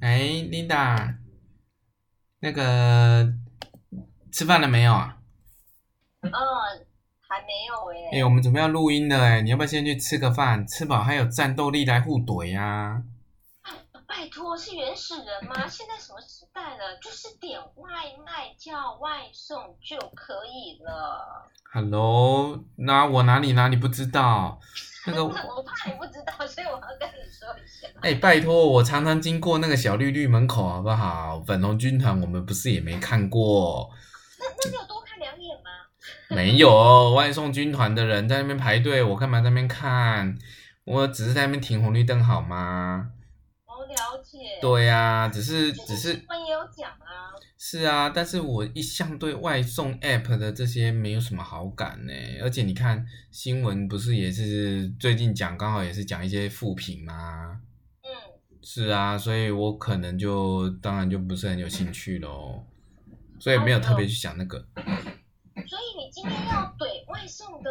哎，Linda，那个吃饭了没有啊？嗯，还没有诶、欸。哎，我们准备要录音了诶，你要不要先去吃个饭？吃饱还有战斗力来互怼呀？拜托，是原始人吗？现在什么时代了？就是点外卖叫外送就可以了。Hello，那我哪里哪里不知道？那个 我怕你不知道，所以我要跟你说一下。哎，拜托，我常常经过那个小绿绿门口，好不好？粉红军团，我们不是也没看过？那那你有多看两眼吗？没有，外送军团的人在那边排队，我干嘛在那边看？我只是在那边停红绿灯，好吗？我了解。对呀、啊，只是只是。新闻也有讲啊。是啊，但是我一向对外送 app 的这些没有什么好感呢。而且你看新闻不是也是最近讲，刚好也是讲一些负评吗？嗯。是啊，所以我可能就当然就不是很有兴趣喽，所以没有特别去想那个。所以你今天要怼外送的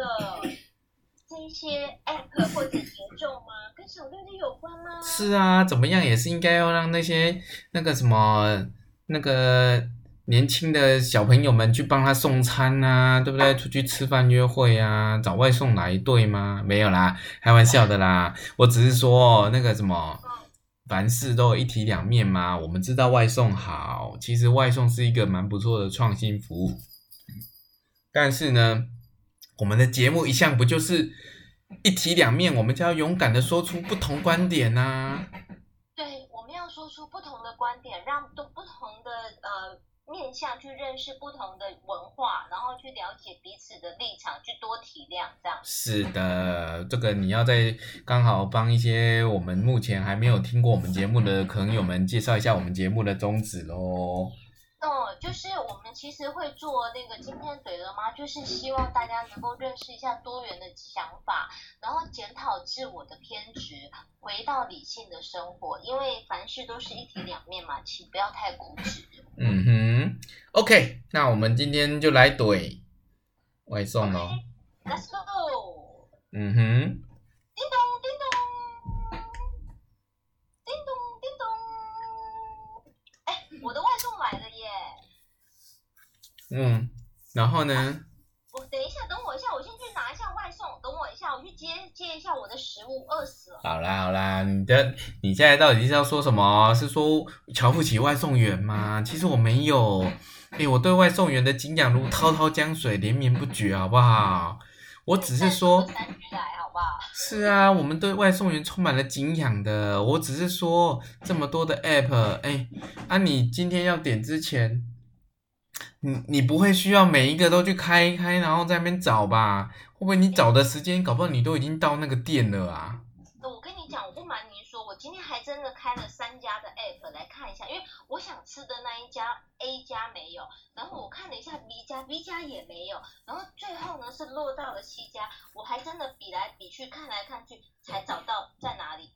这些 app 或者群众吗？跟小六六有关吗？是啊，怎么样也是应该要让那些那个什么。那个年轻的小朋友们去帮他送餐啊，对不对？出去吃饭约会啊，找外送来对吗？没有啦，开玩笑的啦。我只是说那个什么，凡事都有一体两面嘛。我们知道外送好，其实外送是一个蛮不错的创新服务。但是呢，我们的节目一向不就是一体两面？我们就要勇敢的说出不同观点啊。说出不同的观点，让都不同的呃面向去认识不同的文化，然后去了解彼此的立场，去多体谅这样。是的，这个你要在刚好帮一些我们目前还没有听过我们节目的朋友们介绍一下我们节目的宗旨喽。哦，就是我们其实会做那个今天怼了吗？就是希望大家能够认识一下多元的想法，然后检讨自我的偏执，回到理性的生活。因为凡事都是一体两面嘛，请不要太固执。嗯哼，OK，那我们今天就来怼外送喽。Okay，Let's go。嗯哼。嗯，然后呢？我等一下，等我一下，我先去拿一下外送。等我一下，我去接接一下我的食物，饿死了。好啦好啦，你的你现在到底是要说什么？是说瞧不起外送员吗？其实我没有，哎，我对外送员的敬仰如滔滔江水，连绵不绝，好不好？我只是说，三句来，好不好？是啊，我们对外送员充满了敬仰的。我只是说，这么多的 app，哎，啊，你今天要点之前。你你不会需要每一个都去开一开，然后在那边找吧？会不会你找的时间，搞不好你都已经到那个店了啊？我跟你讲，我不瞒您说，我今天还真的开了三家的 app 来看一下，因为我想吃的那一家 A 家没有，然后我看了一下 B 家，B 家也没有，然后最后呢是落到了 C 家，我还真的比来比去，看来看去才找到在哪里。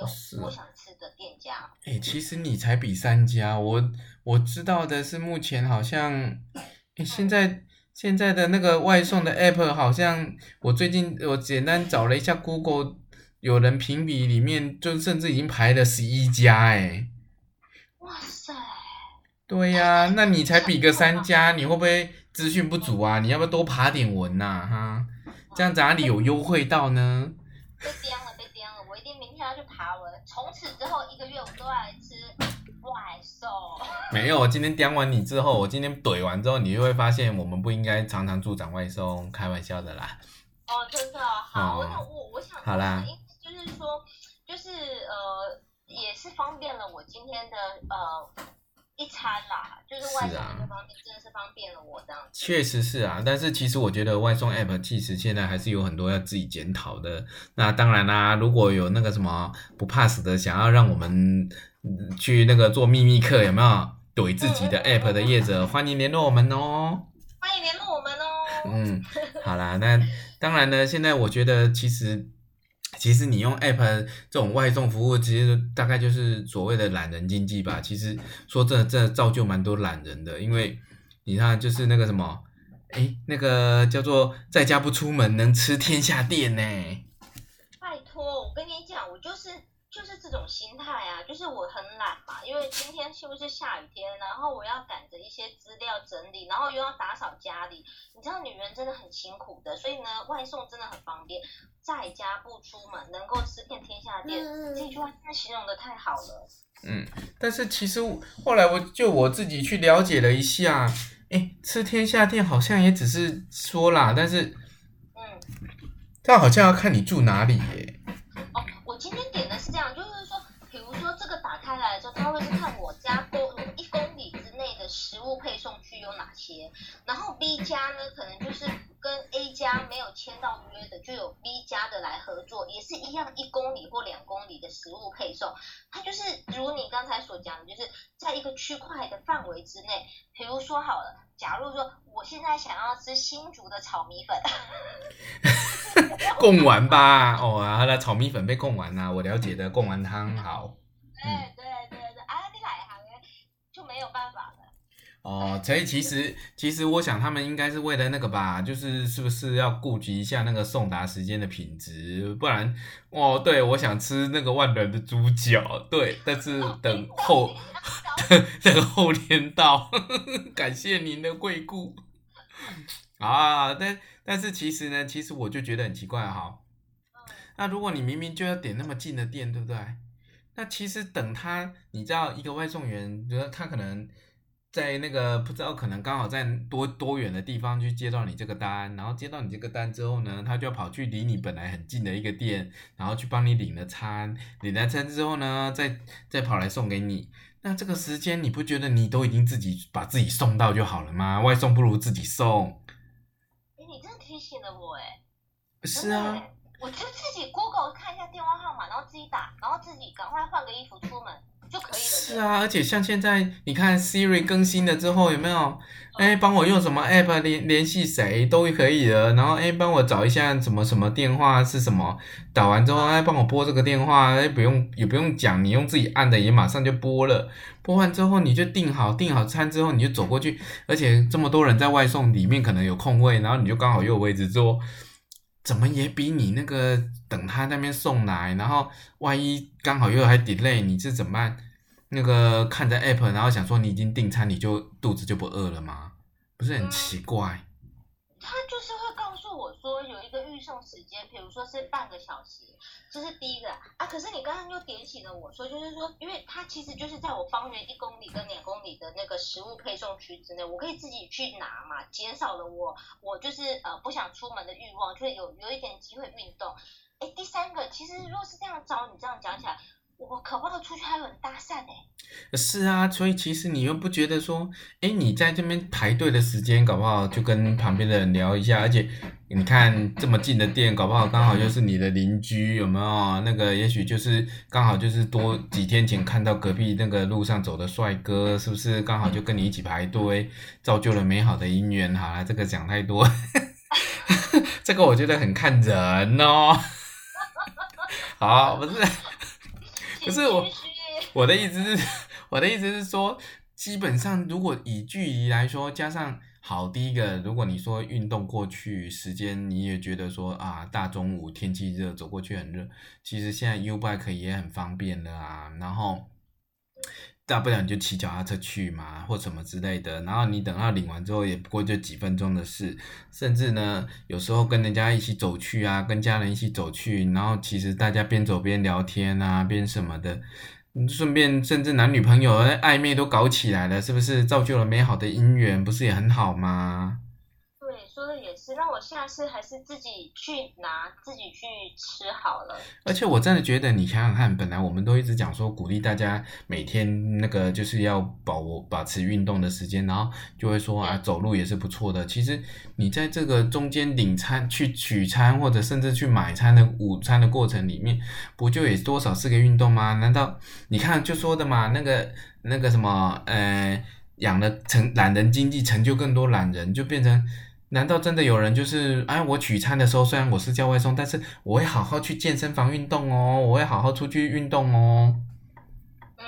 有我想吃的店家。哎、欸，其实你才比三家，我我知道的是目前好像，哎、欸，现在现在的那个外送的 app 好像，我最近我简单找了一下 Google，有人评比里面就甚至已经排了十一家，哎。哇塞！对呀、啊，那你才比个三家，你会不会资讯不足啊？你要不要多爬点文呐、啊？哈，这样子哪里有优惠到呢？此之后一个月我都要来吃外送。没有，我今天刁完你之后，我今天怼完之后，你就会发现我们不应该常常助长外送，开玩笑的啦。哦，真的好，哦、我我我想，好啦，就是说，就是呃，也是方便了我今天的呃。一餐啦，就是外送这方面真的是方便了我这样子。确实是啊，但是其实我觉得外送 app 其实现在还是有很多要自己检讨的。那当然啦、啊，如果有那个什么不怕死的，想要让我们去那个做秘密课，有没有怼自己的 app 的业者，欢迎联络我们哦。欢迎联络我们哦。嗯，好啦，那当然呢，现在我觉得其实。其实你用 app 这种外送服务，其实大概就是所谓的懒人经济吧。其实说真的，真的造就蛮多懒人的，因为你看，就是那个什么，诶，那个叫做在家不出门，能吃天下店呢。拜托，我跟你讲，我就是就是这种心态啊，就是我很懒嘛，因为今天是不是下雨天，然后我要赶着一些资料整理，然后又要打扫家里，你知道女人真的很辛苦的，所以呢，外送真的很方便，在家不出门，能够吃遍天下店，嗯、这句话真的形容的太好了。嗯，但是其实后来我就我自己去了解了一下，哎，吃天下店好像也只是说啦，但是，嗯，但好像要看你住哪里耶。哦我今天点他，会是看我家公一公里之内的食物配送区有哪些，然后 B 家呢，可能就是跟 A 家没有签到约的，就有 B 家的来合作，也是一样一公里或两公里的食物配送，它就是如你刚才所讲的，就是在一个区块的范围之内，比如说好了。假如说我现在想要吃新竹的炒米粉，贡丸吧，哦啊，他的炒米粉被贡丸啦，我了解的贡丸汤好。对对对对，啊，你哪一行就没有办法了。哦，所以其实其实我想他们应该是为了那个吧，就是是不是要顾及一下那个送达时间的品质，不然哦，对，我想吃那个万能的猪脚，对，但是等后。等后天到，感谢您的惠顾啊！但但是其实呢，其实我就觉得很奇怪哈。那如果你明明就要点那么近的店，对不对？那其实等他，你知道一个外送员，觉得他可能在那个不知道，可能刚好在多多远的地方去接到你这个单，然后接到你这个单之后呢，他就要跑去离你本来很近的一个店，然后去帮你领了餐，领了餐之后呢，再再跑来送给你。那这个时间你不觉得你都已经自己把自己送到就好了吗？外送不如自己送。哎，你真的提醒了我哎。是啊。我就自己 Google 看一下电话号码，然后自己打，然后自己赶快换个衣服出门就可以了。是啊，而且像现在你看 Siri 更新了之后有没有？哎，帮我用什么 App 联联系谁都可以的。然后哎，帮我找一下什么什么电话是什么，打完之后哎，帮我拨这个电话，哎，不用也不用讲，你用自己按的也马上就拨了。拨完之后你就订好订好餐之后你就走过去，而且这么多人在外送里面可能有空位，然后你就刚好又有位置坐。怎么也比你那个等他那边送来，然后万一刚好又还 delay，你是怎么办？那个看着 app，然后想说你已经订餐，你就肚子就不饿了吗？不是很奇怪？他就是会跟送时间，比如说是半个小时。这是第一个啊，可是你刚刚又点醒了我说，就是说，因为它其实就是在我方圆一公里跟两公里的那个食物配送区之内，我可以自己去拿嘛，减少了我我就是呃不想出门的欲望，就有有一点机会运动。哎，第三个，其实如果是这样找你这样讲起来。我可不可以出去还有人搭讪呢？是啊，所以其实你又不觉得说，哎，你在这边排队的时间，搞不好就跟旁边的人聊一下，而且你看这么近的店，搞不好刚好就是你的邻居，有没有？那个也许就是刚好就是多几天前看到隔壁那个路上走的帅哥，是不是刚好就跟你一起排队，造就了美好的姻缘？好了，这个讲太多，这个我觉得很看人哦。好，不是。可是我，我的意思是，我的意思是说，基本上如果以距离来说，加上好第一个，如果你说运动过去时间，你也觉得说啊，大中午天气热，走过去很热，其实现在 U-Bike 也很方便的啊，然后。大不了你就骑脚踏车去嘛，或什么之类的。然后你等到领完之后，也不过就几分钟的事。甚至呢，有时候跟人家一起走去啊，跟家人一起走去，然后其实大家边走边聊天啊，边什么的，顺便甚至男女朋友暧昧都搞起来了，是不是造就了美好的姻缘？不是也很好吗？说的也是，那我下次还是自己去拿，自己去吃好了。而且我真的觉得，你想想看，本来我们都一直讲说鼓励大家每天那个就是要保保持运动的时间，然后就会说啊，走路也是不错的。其实你在这个中间领餐、去取餐或者甚至去买餐的午餐的过程里面，不就也多少是个运动吗？难道你看就说的嘛，那个那个什么呃，养了成懒人经济，成就更多懒人，就变成。难道真的有人就是哎，我取餐的时候虽然我是叫外送，但是我会好好去健身房运动哦，我会好好出去运动哦。嗯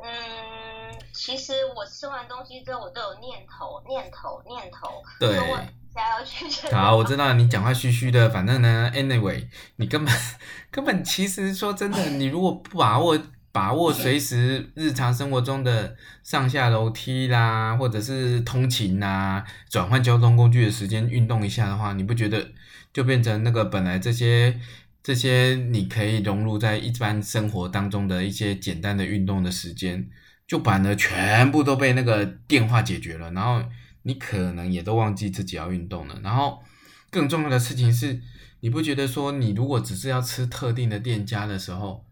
嗯，其实我吃完东西之后，我都有念头念头念头，对，说我加油去健好，我知道你讲话嘘嘘的，反正呢，anyway，你根本 根本其实说真的，你如果不把握把握随时日常生活中的上下楼梯啦，或者是通勤啦，转换交通工具的时间运动一下的话，你不觉得就变成那个本来这些这些你可以融入在一般生活当中的一些简单的运动的时间，就反而全部都被那个电话解决了，然后。你可能也都忘记自己要运动了，然后更重要的事情是，你不觉得说你如果只是要吃特定的店家的时候，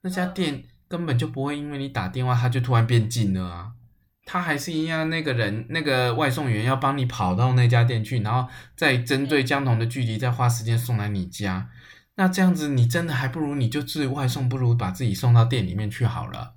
那家店根本就不会因为你打电话，它就突然变近了啊，它还是一样那个人那个外送员要帮你跑到那家店去，然后再针对相同的距离再花时间送来你家，那这样子你真的还不如你就自外送，不如把自己送到店里面去好了。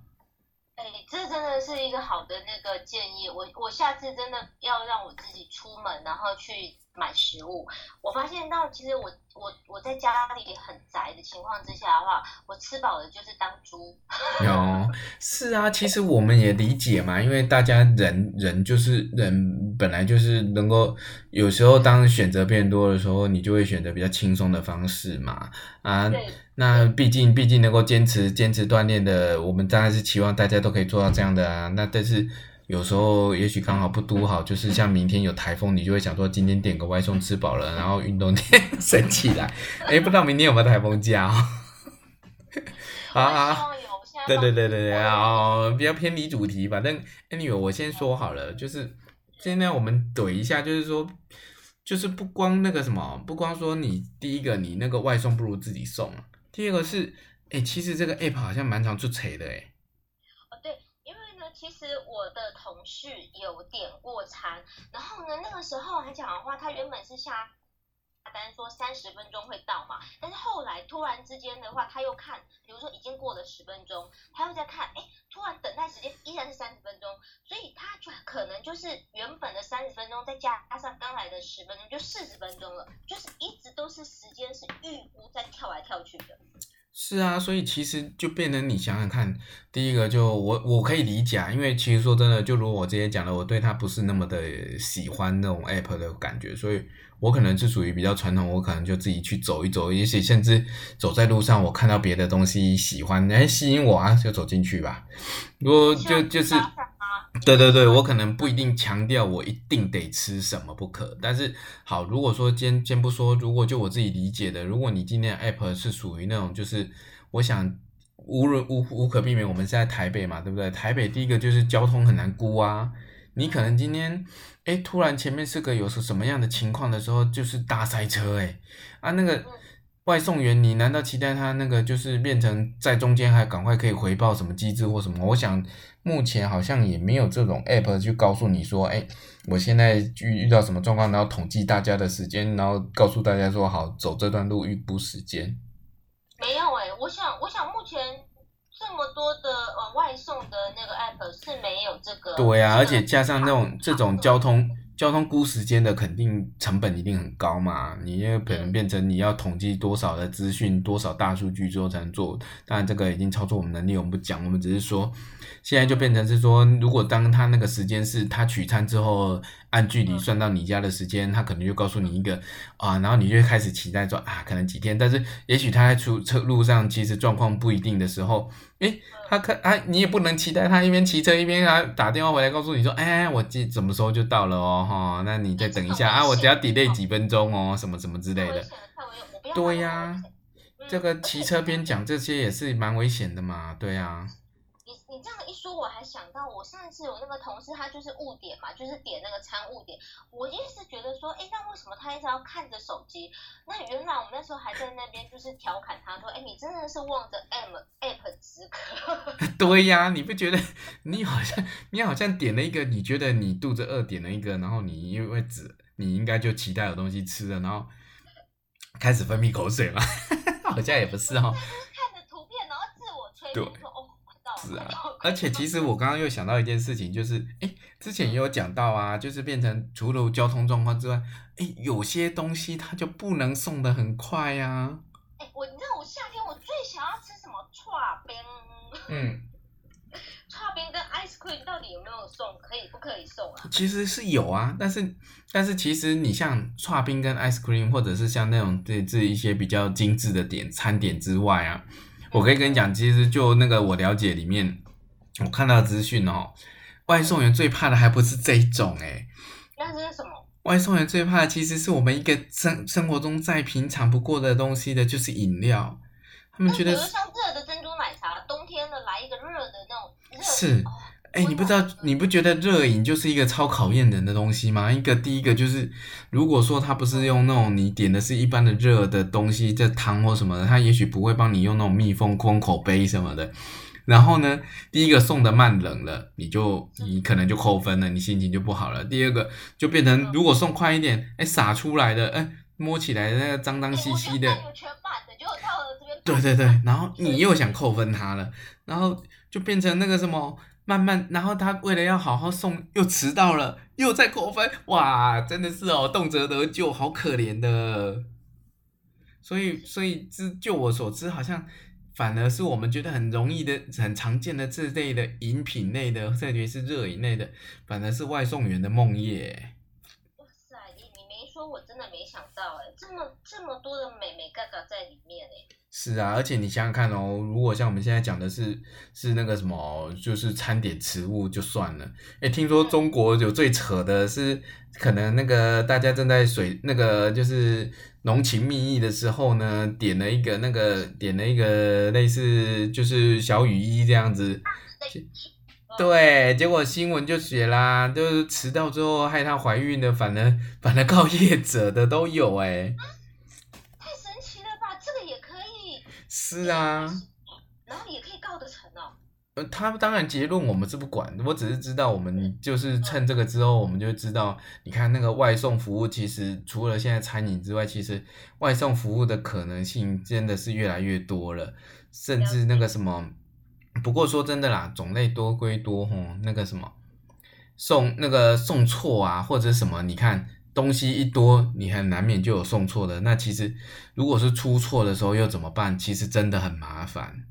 哎这真的是一个好的那个建议，我我下次真的要让我自己出门，然后去买食物。我发现到其实我我我在家里很宅的情况之下的话，我吃饱了就是当猪。有，是啊，其实我们也理解嘛，因为大家人人就是人，本来就是能够有时候当选择变多的时候，你就会选择比较轻松的方式嘛，啊。那毕竟，毕竟能够坚持坚持锻炼的，我们当然是期望大家都可以做到这样的啊。那但是有时候，也许刚好不都好，就是像明天有台风，你就会想说今天点个外送吃饱了，然后运动点 升起来。哎，不知道明天有没有台风假哦？好 啊，对对对对对，哦，比较偏离主题，反正 anyway，我先说好了，就是现在我们怼一下，就是说。就是不光那个什么，不光说你第一个你那个外送不如自己送，第二个是，哎、欸，其实这个 app 好像蛮常出锤的哎。其实我的同事有点过餐，然后呢，那个时候还讲的话，他原本是下。单说三十分钟会到嘛，但是后来突然之间的话，他又看，比如说已经过了十分钟，他又在看，哎，突然等待时间依然是三十分钟，所以他就可能就是原本的三十分钟，再加上刚来的十分钟，就四十分钟了，就是一直都是时间是预估在跳来跳去的。是啊，所以其实就变成你想想看，第一个就我我可以理解，因为其实说真的，就如我之前讲的，我对他不是那么的喜欢那种 app 的感觉，所以我可能是属于比较传统，我可能就自己去走一走，也许甚至走在路上，我看到别的东西喜欢，哎，吸引我啊，就走进去吧。如果就就是。对对对，我可能不一定强调我一定得吃什么不可，但是好，如果说先先不说，如果就我自己理解的，如果你今天的 app 是属于那种，就是我想无论无无可避免，我们是在台北嘛，对不对？台北第一个就是交通很难估啊，你可能今天诶突然前面是个有什么样的情况的时候，就是大塞车诶啊那个。外送员，你难道期待他那个就是变成在中间还赶快可以回报什么机制或什么？我想目前好像也没有这种 app 去告诉你说，哎，我现在遇遇到什么状况，然后统计大家的时间，然后告诉大家说好走这段路预估时间。没有哎、欸，我想我想目前这么多的呃外送的那个 app 是没有这个。对呀、啊，而且加上那种这种交通。交通估时间的肯定成本一定很高嘛，你也可能变成你要统计多少的资讯，多少大数据之后才能做。当然这个已经超出我们能力，我们不讲，我们只是说，现在就变成是说，如果当他那个时间是他取餐之后按距离算到你家的时间，他可能就告诉你一个啊，然后你就开始期待说啊，可能几天，但是也许他在出车路上其实状况不一定的时候。诶，他可啊，你也不能期待他一边骑车一边啊打电话回来告诉你说，哎，我几什么时候就到了哦，哈，那你再等一下啊，我只要 delay 几分钟哦，什么什么之类的。对呀，这个骑车边讲这些也是蛮危险的嘛，对呀。你这样一说，我还想到我上一次我那个同事，他就是误点嘛，就是点那个餐误点。我一直觉得说，哎，那为什么他一直要看着手机？那原来我们那时候还在那边就是调侃他说，哎，你真的是望着 M App 止渴。对呀，你不觉得 你好像你好像点了一个，你觉得你肚子饿点了一个，然后你因为只，你应该就期待有东西吃了，然后开始分泌口水嘛？好像也不是哦。看着图片，然后自我催眠说，哦。是啊，而且其实我刚刚又想到一件事情，就是哎，之前也有讲到啊，就是变成除了交通状况之外，哎，有些东西它就不能送的很快呀、啊。哎，我你知道我夏天我最想要吃什么？串冰。嗯。剉冰跟 ice cream 到底有没有送？可以不可以送啊？其实是有啊，但是但是其实你像串冰跟 ice cream，或者是像那种这这一些比较精致的点餐点之外啊，我可以跟你讲，其实就那个我了解里面，我看到资讯哦，外送员最怕的还不是这一种诶、欸、那是什么？外送员最怕的其实是我们一个生生活中再平常不过的东西的，就是饮料。他们觉得，比如像热的珍珠奶茶，冬天的来一个热的那种热。是，哎、你不知道，你不觉得热饮就是一个超考验人的东西吗？一个第一个就是，如果说他不是用那种你点的是一般的热的东西，这汤或什么的，他也许不会帮你用那种密封空口杯什么的。然后呢，第一个送的慢冷了，你就你可能就扣分了，你心情就不好了。第二个就变成，如果送快一点，哎，洒出来的，哎，摸起来那个脏脏兮兮的。对对对，然后你又想扣分他了，然后就变成那个什么，慢慢，然后他为了要好好送，又迟到了，又再扣分，哇，真的是哦，动辄得咎，好可怜的。所以，所以，之就我所知，好像反而是我们觉得很容易的、很常见的这类的饮品类的，特别是热饮类的，反而是外送员的梦魇。哇塞，你你没说，我真的没想到，哎，这么这么多的美美嘎嘎在里面，哎。是啊，而且你想想看哦，如果像我们现在讲的是是那个什么，就是餐点食物就算了。诶，听说中国有最扯的是，可能那个大家正在水那个就是浓情蜜意的时候呢，点了一个那个点了一个类似就是小雨衣这样子，对，结果新闻就写啦，就是迟到之后害她怀孕的，反而反而告业者的都有诶。是啊，然后也可以告得成哦。呃，他当然结论我们是不管，我只是知道我们就是趁这个之后，我们就知道，你看那个外送服务，其实除了现在餐饮之外，其实外送服务的可能性真的是越来越多了，甚至那个什么，不过说真的啦，种类多归多吼，那个什么送那个送错啊，或者什么，你看。东西一多，你很难免就有送错的。那其实，如果是出错的时候又怎么办？其实真的很麻烦。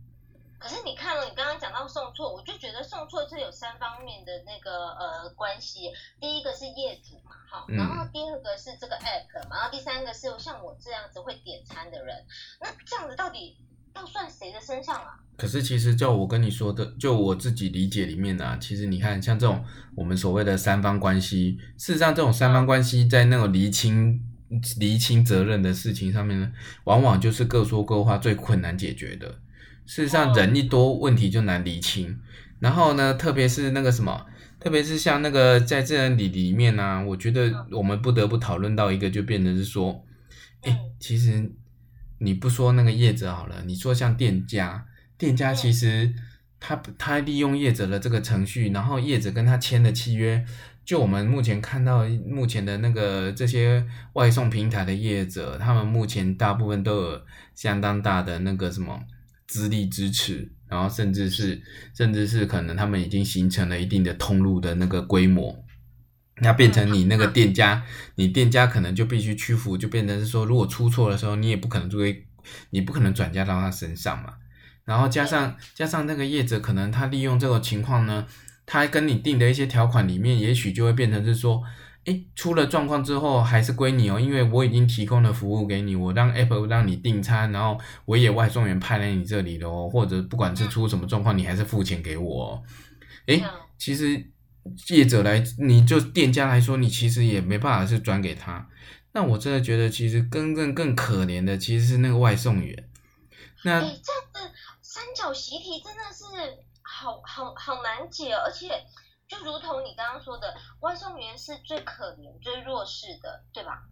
可是你看了，你刚刚讲到送错，我就觉得送错是有三方面的那个呃关系。第一个是业主嘛，哈，然后第二个是这个 app 嘛，然后第三个是像我这样子会点餐的人。那这样子到底？要算谁的身上啊？可是其实，就我跟你说的，就我自己理解里面啊，其实你看，像这种我们所谓的三方关系，事实上，这种三方关系在那种厘清厘清责任的事情上面呢，往往就是各说各话最困难解决的。事实上，人一多，问题就难厘清。然后呢，特别是那个什么，特别是像那个在这里里面呢、啊，我觉得我们不得不讨论到一个，就变成是说，哎，其实。你不说那个业者好了，你说像店家，店家其实他他利用业者的这个程序，然后业者跟他签的契约，就我们目前看到目前的那个这些外送平台的业者，他们目前大部分都有相当大的那个什么资历支持，然后甚至是甚至是可能他们已经形成了一定的通路的那个规模。那变成你那个店家，你店家可能就必须屈服，就变成是说，如果出错的时候，你也不可能作为，你不可能转嫁到他身上嘛。然后加上加上那个业者，可能他利用这个情况呢，他跟你定的一些条款里面，也许就会变成是说，诶，出了状况之后还是归你哦，因为我已经提供了服务给你，我让 Apple 让你订餐，然后我也外送员派来你这里的哦，或者不管是出什么状况，你还是付钱给我哦。诶，其实。业者来，你就店家来说，你其实也没办法是转给他。那我真的觉得，其实更更更可怜的，其实是那个外送员。那这样子三角习题真的是好好好难解，而且就如同你刚刚说的，外送员是最可怜、最弱势的，对吧？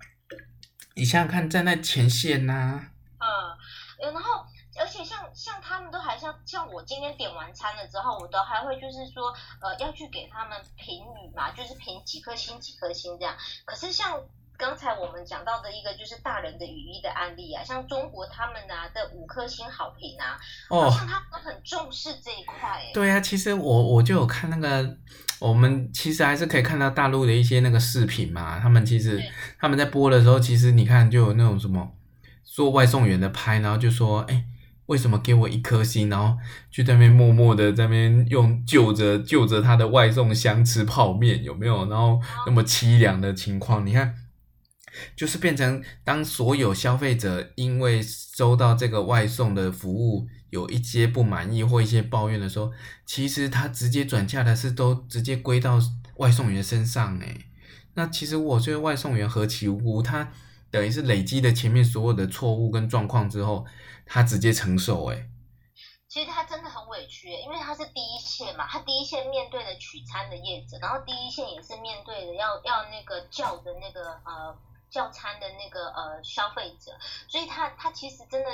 你想想看，在那前线呐、啊。嗯，然后。而且像像他们都还像像我今天点完餐了之后，我都还会就是说，呃，要去给他们评语嘛，就是评几颗星几颗星这样。可是像刚才我们讲到的一个就是大人的语义的案例啊，像中国他们拿的五颗星好评啊，哦，他们都很重视这一块。对啊，其实我我就有看那个，我们其实还是可以看到大陆的一些那个视频嘛，他们其实他们在播的时候，其实你看就有那种什么做外送员的拍，然后就说，哎。为什么给我一颗星，然后去在那边默默的在那边用就着就着他的外送箱吃泡面，有没有？然后那么凄凉的情况，你看，就是变成当所有消费者因为收到这个外送的服务有一些不满意或一些抱怨的时候，其实他直接转嫁的是都直接归到外送员身上，诶，那其实我觉得外送员何其无辜，他。等于是累积了前面所有的错误跟状况之后，他直接承受哎。其实他真的很委屈，因为他是第一线嘛，他第一线面对的取餐的业者，然后第一线也是面对的要要那个叫的那个呃叫餐的那个呃消费者，所以他他其实真的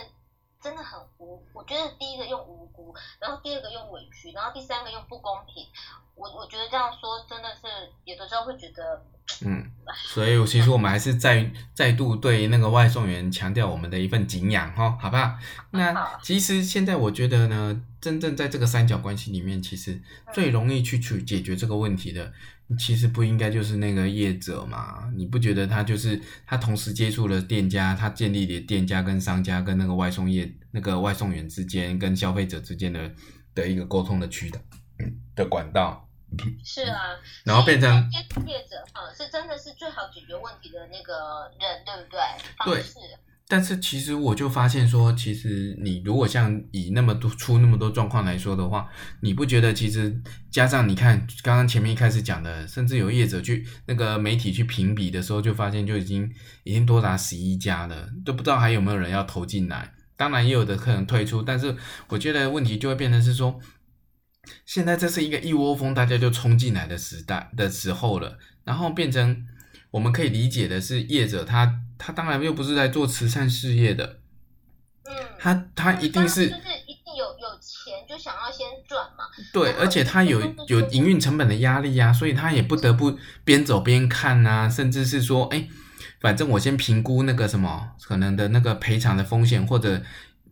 真的很无，我觉得第一个用无辜，然后第二个用委屈，然后第三个用不公平。我我觉得这样说真的是有的时候会觉得。嗯，所以其实我们还是再再度对那个外送员强调我们的一份敬仰哈，好不好？那其实现在我觉得呢，真正在这个三角关系里面，其实最容易去去解决这个问题的，其实不应该就是那个业者嘛？你不觉得他就是他同时接触了店家，他建立了店家跟商家跟那个外送业那个外送员之间跟消费者之间的的一个沟通的渠道的管道？是啊，然后变成业者哈，是真的是最好解决问题的那个人，对不对？对。但是其实我就发现说，其实你如果像以那么多出那么多状况来说的话，你不觉得其实加上你看刚刚前面一开始讲的，甚至有业者去那个媒体去评比的时候，就发现就已经已经多达十一家了，都不知道还有没有人要投进来。当然也有的可能退出，但是我觉得问题就会变成是说。现在这是一个一窝蜂大家就冲进来的时代的时候了，然后变成我们可以理解的是业者他他当然又不是在做慈善事业的，嗯，他他一定是就是一定有有钱就想要先赚嘛，对，而且他有有营运成本的压力呀，所以他也不得不边走边看啊，甚至是说，哎，反正我先评估那个什么可能的那个赔偿的风险或者。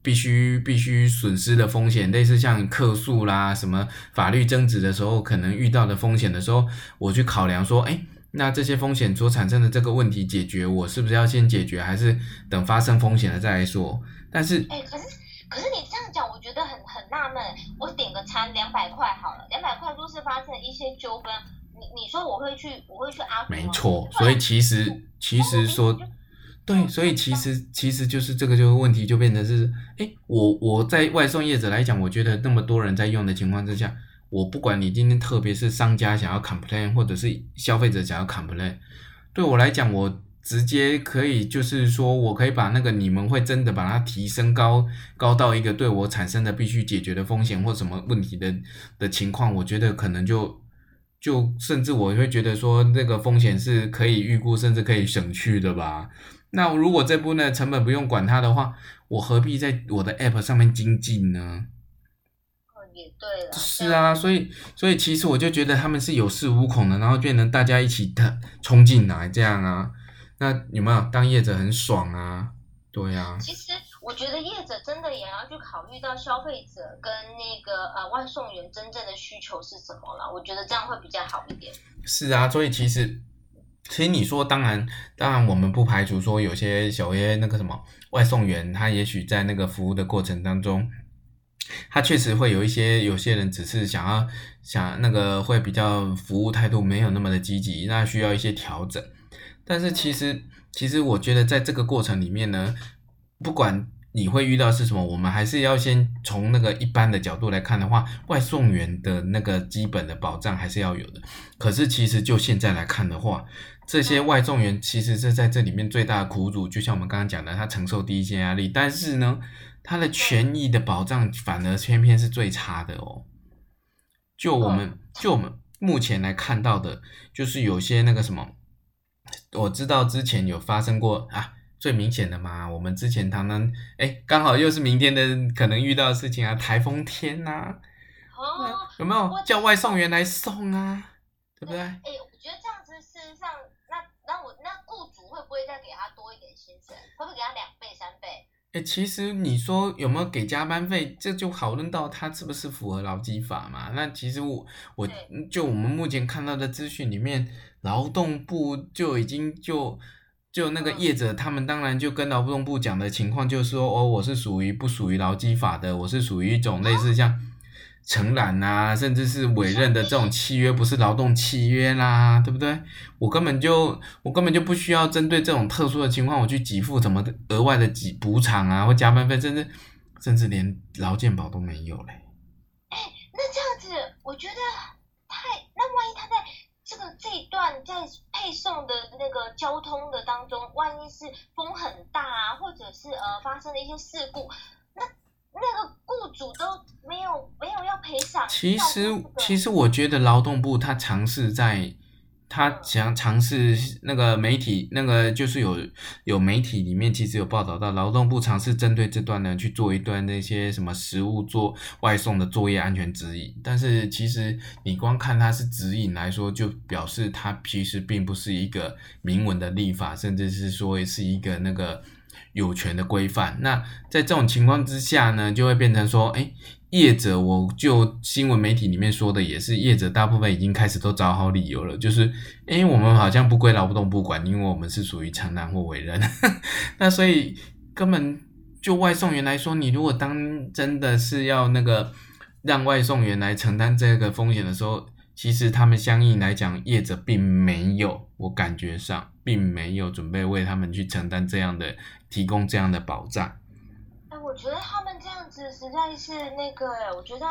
必须必须损失的风险，类似像客诉啦，什么法律争执的时候可能遇到的风险的时候，我去考量说，哎，那这些风险所产生的这个问题解决，我是不是要先解决，还是等发生风险了再来说？但是，哎，可是可是你这样讲，我觉得很很纳闷。我点个餐两百块好了，两百块若是发生一些纠纷，你你说我会去我会去阿？没错，所以其实其实说。对，所以其实其实就是这个就问题就变成是，诶，我我在外送业者来讲，我觉得那么多人在用的情况之下，我不管你今天特别是商家想要 complain，或者是消费者想要 complain，对我来讲，我直接可以就是说我可以把那个你们会真的把它提升高高到一个对我产生的必须解决的风险或什么问题的的情况，我觉得可能就就甚至我会觉得说那个风险是可以预估，甚至可以省去的吧。那如果这部呢成本不用管它的话，我何必在我的 app 上面精进呢？哦，也对了。是啊，所以所以其实我就觉得他们是有恃无恐的，然后变成大家一起的冲进来这样啊。那有没有当业者很爽啊？对啊。其实我觉得业者真的也要去考虑到消费者跟那个呃外送员真正的需求是什么了。我觉得这样会比较好一点。是啊，所以其实。其实你说，当然，当然，我们不排除说有些小约那个什么外送员，他也许在那个服务的过程当中，他确实会有一些有些人只是想要想那个会比较服务态度没有那么的积极，那需要一些调整。但是其实，其实我觉得在这个过程里面呢，不管。你会遇到是什么？我们还是要先从那个一般的角度来看的话，外送员的那个基本的保障还是要有的。可是其实就现在来看的话，这些外送员其实是在这里面最大的苦主，就像我们刚刚讲的，他承受第一线压力，但是呢，他的权益的保障反而偏偏是最差的哦。就我们就我们目前来看到的，就是有些那个什么，我知道之前有发生过啊。最明显的嘛，我们之前他们哎，刚好又是明天的可能遇到的事情啊，台风天呐、啊，哦，有没有叫外送员来送啊？对不对？哎，我觉得这样子事实上，会不会再给他多一点薪水？会不会给他两倍三倍？哎，其实你说有没有给加班费，这就讨论到他是不是符合劳基法嘛？那其实我我就我们目前看到的资讯里面，劳动部就已经就。就那个业者，他们当然就跟劳动部讲的情况，就是说，哦，我是属于不属于劳基法的，我是属于一种类似像承揽啊，甚至是委任的这种契约，不是劳动契约啦，对不对？我根本就我根本就不需要针对这种特殊的情况，我去给付什么额外的给补偿啊，或加班费，甚至甚至连劳健保都没有嘞。哎，那这样子，我觉得太……那万一他在……这个这一段在配送的那个交通的当中，万一是风很大啊，或者是呃发生了一些事故，那那个雇主都没有没有要赔偿。其实其实我觉得劳动部他尝试在。他想尝试那个媒体，那个就是有有媒体里面其实有报道到，劳动部尝试针对这段呢去做一段那些什么食物做外送的作业安全指引，但是其实你光看它是指引来说，就表示它其实并不是一个明文的立法，甚至是说是一个那个有权的规范。那在这种情况之下呢，就会变成说，哎。业者，我就新闻媒体里面说的也是，业者大部分已经开始都找好理由了，就是，诶，我们好像不归劳动部管，因为我们是属于承揽或委任，那所以根本就外送员来说，你如果当真的是要那个让外送员来承担这个风险的时候，其实他们相应来讲，业者并没有，我感觉上并没有准备为他们去承担这样的，提供这样的保障。哎我觉得他们这样子实在是那个哎，我觉得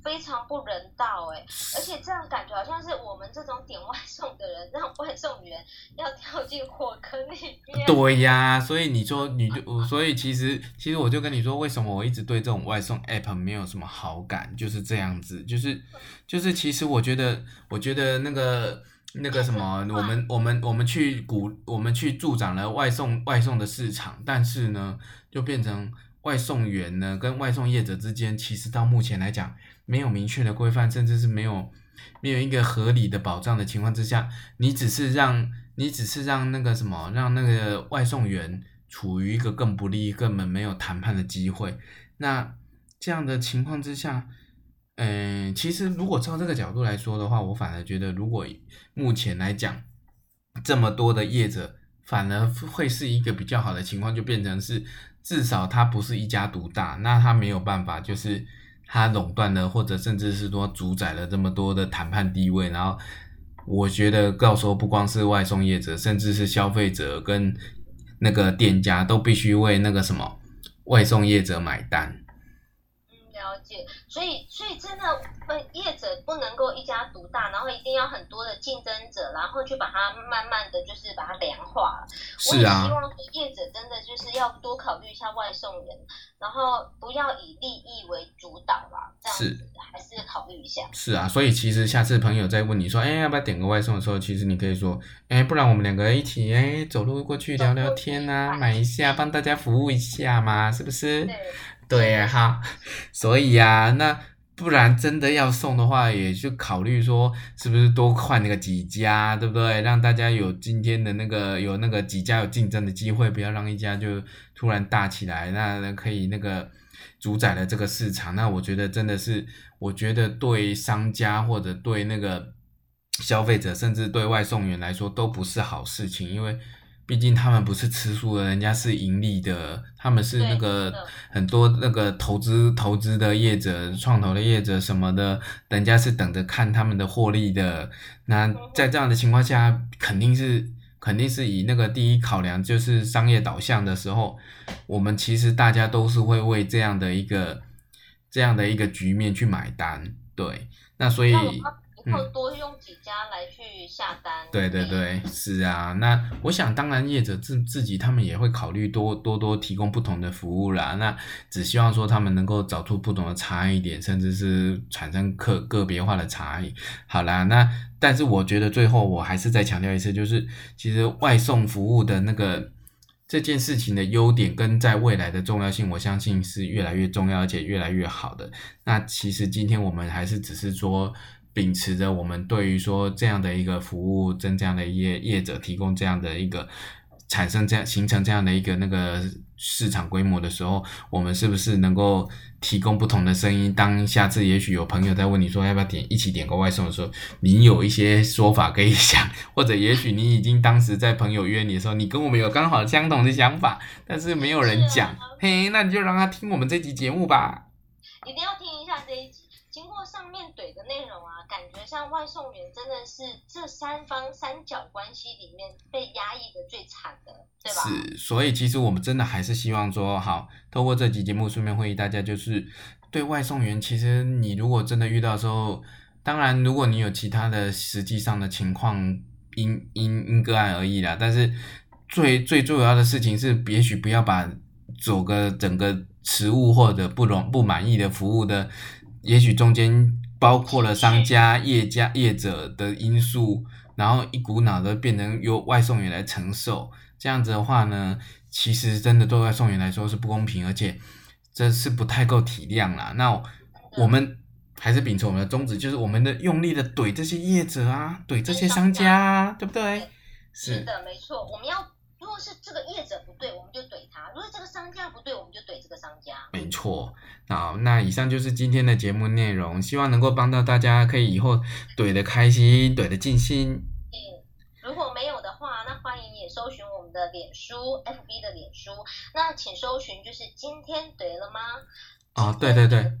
非常不人道哎，而且这样感觉好像是我们这种点外送的人让外送员要跳进火坑里面。对呀，所以你说你就，所以其实其实我就跟你说，为什么我一直对这种外送 app 没有什么好感，就是这样子，就是就是其实我觉得我觉得那个那个什么，我们我们我们去鼓我们去助长了外送外送的市场，但是呢，就变成。外送员呢，跟外送业者之间，其实到目前来讲，没有明确的规范，甚至是没有没有一个合理的保障的情况之下，你只是让你只是让那个什么，让那个外送员处于一个更不利、根本没有谈判的机会。那这样的情况之下，嗯、其实如果照这个角度来说的话，我反而觉得，如果目前来讲，这么多的业者，反而会是一个比较好的情况，就变成是。至少他不是一家独大，那他没有办法，就是他垄断了，或者甚至是说主宰了这么多的谈判地位。然后，我觉得到时候不光是外送业者，甚至是消费者跟那个店家都必须为那个什么外送业者买单。了解，所以所以真的，业者不能够一家独大，然后一定要很多的竞争者，然后去把它慢慢的就是把它量化。是啊。我也希望业者真的就是要多考虑一下外送人，然后不要以利益为主导啦，这样子还是考虑一下。是啊，所以其实下次朋友再问你说，哎，要不要点个外送的时候，其实你可以说，哎，不然我们两个一起，哎，走路过去聊聊天啊，买一下，帮大家服务一下嘛，是不是？对。对呀，哈，所以呀、那不然真的要送的话，也就考虑说是不是多换那个几家，对不对？让大家有今天的那个有那个几家有竞争的机会，不要让一家就突然大起来，那可以那个主宰了这个市场。那我觉得真的是，我觉得对商家或者对那个消费者，甚至对外送员来说都不是好事情，因为。毕竟他们不是吃素的，人家是盈利的，他们是那个很多那个投资投资的业者、创投的业者什么的，人家是等着看他们的获利的。那在这样的情况下，肯定是肯定是以那个第一考量就是商业导向的时候，我们其实大家都是会为这样的一个这样的一个局面去买单，对，那所以。多用几家来去下单。对对对，是啊。那我想，当然业者自自己他们也会考虑多多多提供不同的服务啦。那只希望说他们能够找出不同的差异点，甚至是产生个个别化的差异。好啦，那但是我觉得最后我还是再强调一次，就是其实外送服务的那个这件事情的优点跟在未来的重要性，我相信是越来越重要，而且越来越好的。那其实今天我们还是只是说。秉持着我们对于说这样的一个服务，跟这样的业业者提供这样的一个产生这样形成这样的一个那个市场规模的时候，我们是不是能够提供不同的声音？当下次也许有朋友在问你说要不要点一起点个外送的时候，你有一些说法可以 想，或者也许你已经当时在朋友约你的时候，你跟我们有刚好相同的想法，但是没有人讲，嘿，那你就让他听我们这集节目吧。一定要听。经过上面怼的内容啊，感觉像外送员真的是这三方三角关系里面被压抑的最惨的，对吧？是，所以其实我们真的还是希望说，好，透过这期节目顺便会议大家，就是对外送员，其实你如果真的遇到的时候，当然如果你有其他的实际上的情况，因因因个案而异啦。但是最最重要的事情是，也许不要把走个整个食物或者不容不满意的服务的。也许中间包括了商家、业家、业者的因素，然后一股脑的变成由外送员来承受，这样子的话呢，其实真的对外送员来说是不公平，而且这是不太够体谅啦。那我们还是秉持我们的宗旨，就是我们的用力的怼这些业者啊，怼这些商家啊，对不对？是，是的，没错，我们要。如果是这个业者不对，我们就怼他；如果这个商家不对，我们就怼这个商家。没错，好，那以上就是今天的节目内容，希望能够帮到大家，可以以后怼得开心，怼得尽兴。嗯，如果没有的话，那欢迎也搜寻我们的脸书，FB 的脸书，那请搜寻就是今天怼了吗？哦，对对对，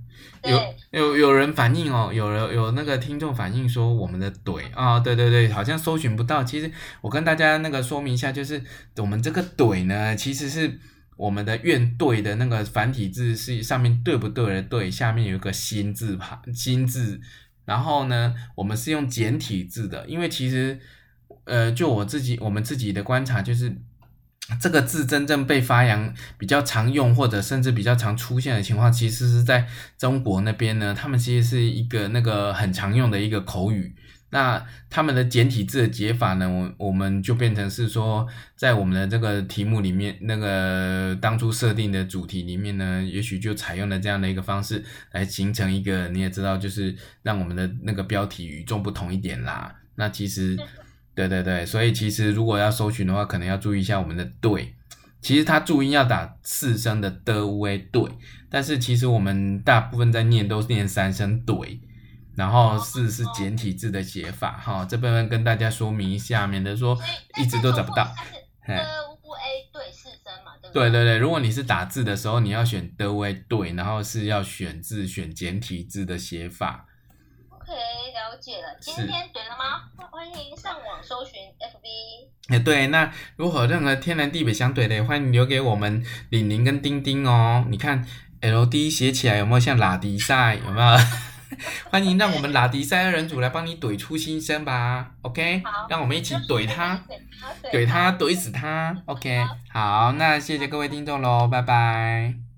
有有有人反映哦，有人有那个听众反映说我们的怼啊、哦，对对对，好像搜寻不到。其实我跟大家那个说明一下，就是我们这个怼呢，其实是我们的愿对的那个繁体字是上面对不对的对，下面有一个心字旁心字，然后呢，我们是用简体字的，因为其实呃，就我自己我们自己的观察就是。这个字真正被发扬比较常用，或者甚至比较常出现的情况，其实是在中国那边呢。他们其实是一个那个很常用的一个口语。那他们的简体字的解法呢，我我们就变成是说，在我们的这个题目里面，那个当初设定的主题里面呢，也许就采用了这样的一个方式来形成一个，你也知道，就是让我们的那个标题与众不同一点啦。那其实。对对对，所以其实如果要搜寻的话，可能要注意一下我们的“对”。其实它注音要打四声的“的”“喂”“对”，但是其实我们大部分在念都是念三声“对”，然后“四”是简体字的写法。哈，这部分跟大家说明一下，免得说一直都找不到。“的”“喂”“对”四声嘛，对不对？对对对，如果你是打字的时候，你要选“的”“喂”“对”，然后是要选字选简体字的写法。OK，了解了。今天对了吗？欢迎上网搜寻 FB。哎，对，那如果任何天南地北想怼的，欢迎留给我们李宁跟丁丁哦。你看 LD 写起来有没有像拉迪赛？有没有？欢迎让我们拉迪赛二人组来帮你怼出新生吧。OK，让我们一起怼他，怼他，怼死他。OK，好，那谢谢各位听众喽，拜拜。